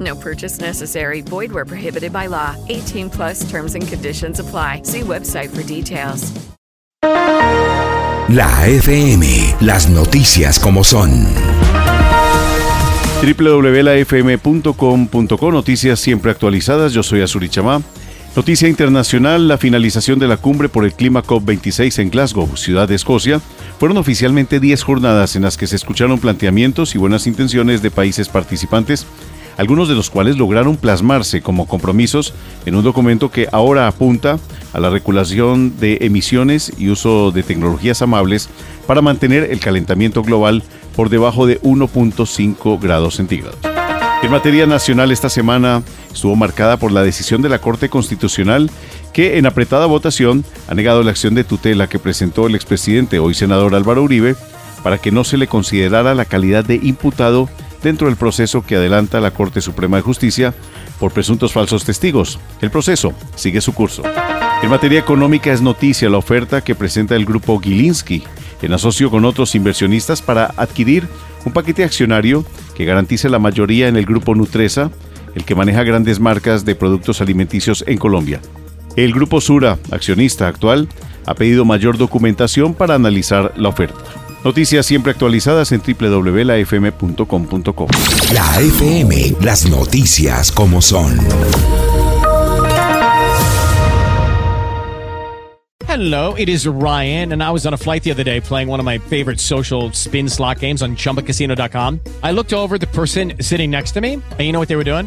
No purchase necessary. Void where prohibited by law. 18 plus terms and conditions apply. See website for details. La FM, las noticias como son. www.lafm.com.co Noticias siempre actualizadas. Yo soy Azuri Chamá. Noticia internacional, la finalización de la cumbre por el clima COP26 en Glasgow, ciudad de Escocia, fueron oficialmente 10 jornadas en las que se escucharon planteamientos y buenas intenciones de países participantes, algunos de los cuales lograron plasmarse como compromisos en un documento que ahora apunta a la regulación de emisiones y uso de tecnologías amables para mantener el calentamiento global por debajo de 1.5 grados centígrados. En materia nacional esta semana estuvo marcada por la decisión de la Corte Constitucional que en apretada votación ha negado la acción de tutela que presentó el expresidente, hoy senador Álvaro Uribe, para que no se le considerara la calidad de imputado dentro del proceso que adelanta la Corte Suprema de Justicia por presuntos falsos testigos. El proceso sigue su curso. En materia económica es noticia la oferta que presenta el grupo Gilinski en asocio con otros inversionistas para adquirir un paquete accionario que garantice la mayoría en el grupo Nutresa, el que maneja grandes marcas de productos alimenticios en Colombia. El grupo Sura, accionista actual, ha pedido mayor documentación para analizar la oferta. Noticias siempre actualizadas en www.lafm.com.co. La FM, las noticias como son. Hello, it is Ryan, and I was on a flight the other day playing one of my favorite social spin slot games on chumbacasino.com. I looked over at the person sitting next to me, and you know what they were doing?